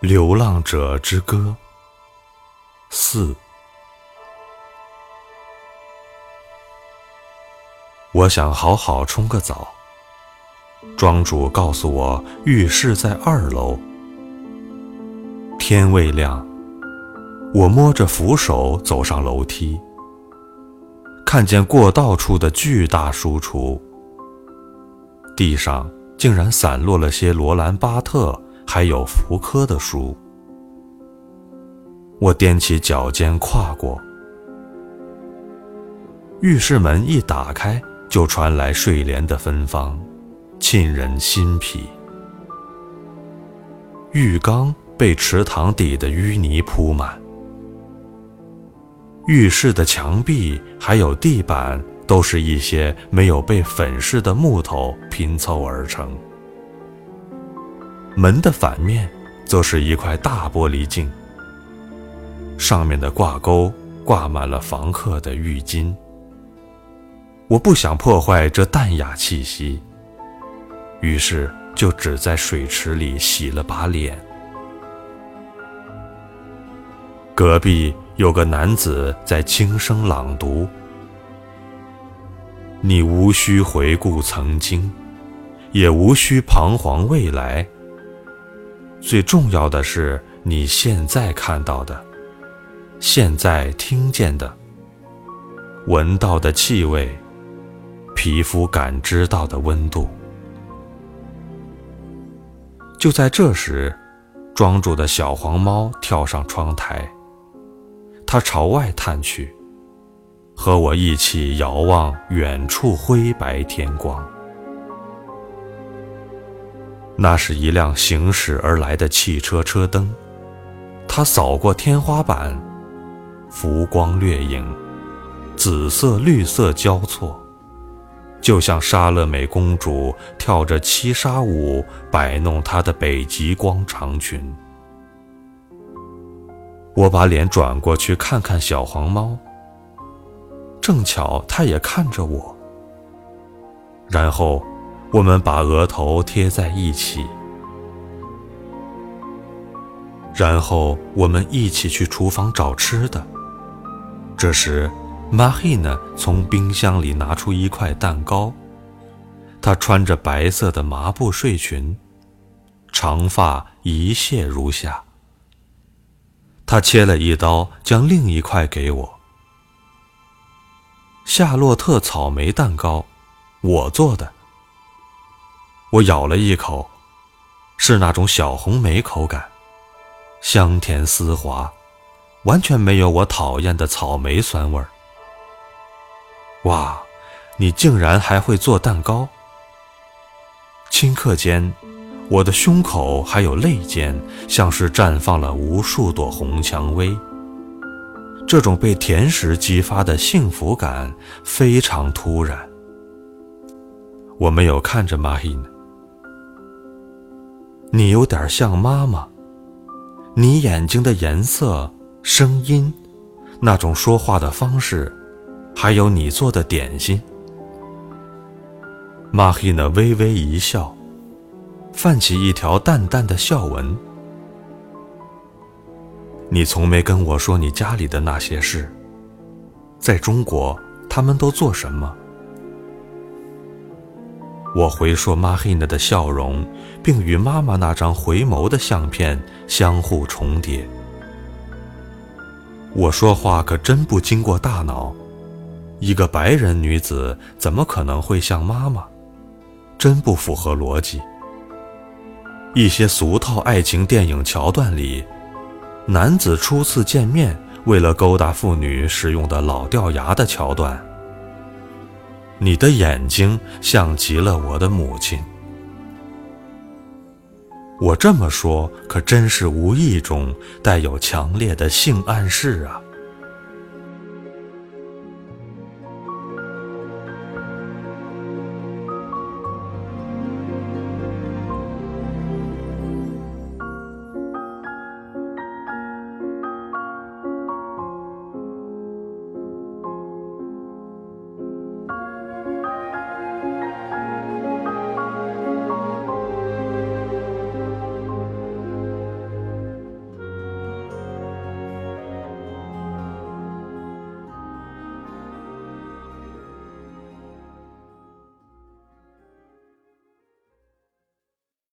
流浪者之歌四。我想好好冲个澡。庄主告诉我，浴室在二楼。天未亮，我摸着扶手走上楼梯，看见过道处的巨大书橱，地上竟然散落了些罗兰·巴特还有福柯的书。我踮起脚尖跨过，浴室门一打开，就传来睡莲的芬芳，沁人心脾。浴缸。被池塘底的淤泥铺满，浴室的墙壁还有地板都是一些没有被粉饰的木头拼凑而成。门的反面则是一块大玻璃镜，上面的挂钩挂满了房客的浴巾。我不想破坏这淡雅气息，于是就只在水池里洗了把脸。隔壁有个男子在轻声朗读：“你无需回顾曾经，也无需彷徨未来。最重要的是你现在看到的，现在听见的，闻到的气味，皮肤感知到的温度。”就在这时，庄主的小黄猫跳上窗台。它朝外探去，和我一起遥望远处灰白天光。那是一辆行驶而来的汽车车灯，它扫过天花板，浮光掠影，紫色绿色交错，就像莎乐美公主跳着七杀舞摆弄她的北极光长裙。我把脸转过去看看小黄猫，正巧它也看着我。然后，我们把额头贴在一起，然后我们一起去厨房找吃的。这时，玛黑呢从冰箱里拿出一块蛋糕，她穿着白色的麻布睡裙，长发一泻如下。他切了一刀，将另一块给我。夏洛特草莓蛋糕，我做的。我咬了一口，是那种小红莓口感，香甜丝滑，完全没有我讨厌的草莓酸味儿。哇，你竟然还会做蛋糕！顷刻间。我的胸口还有肋间，像是绽放了无数朵红蔷薇。这种被甜食激发的幸福感非常突然。我没有看着玛伊你有点像妈妈。你眼睛的颜色、声音，那种说话的方式，还有你做的点心。玛伊娜微微一笑。泛起一条淡淡的笑纹。你从没跟我说你家里的那些事。在中国，他们都做什么？我回说玛黑娜的笑容，并与妈妈那张回眸的相片相互重叠。我说话可真不经过大脑。一个白人女子怎么可能会像妈妈？真不符合逻辑。一些俗套爱情电影桥段里，男子初次见面为了勾搭妇女使用的老掉牙的桥段。你的眼睛像极了我的母亲。我这么说可真是无意中带有强烈的性暗示啊。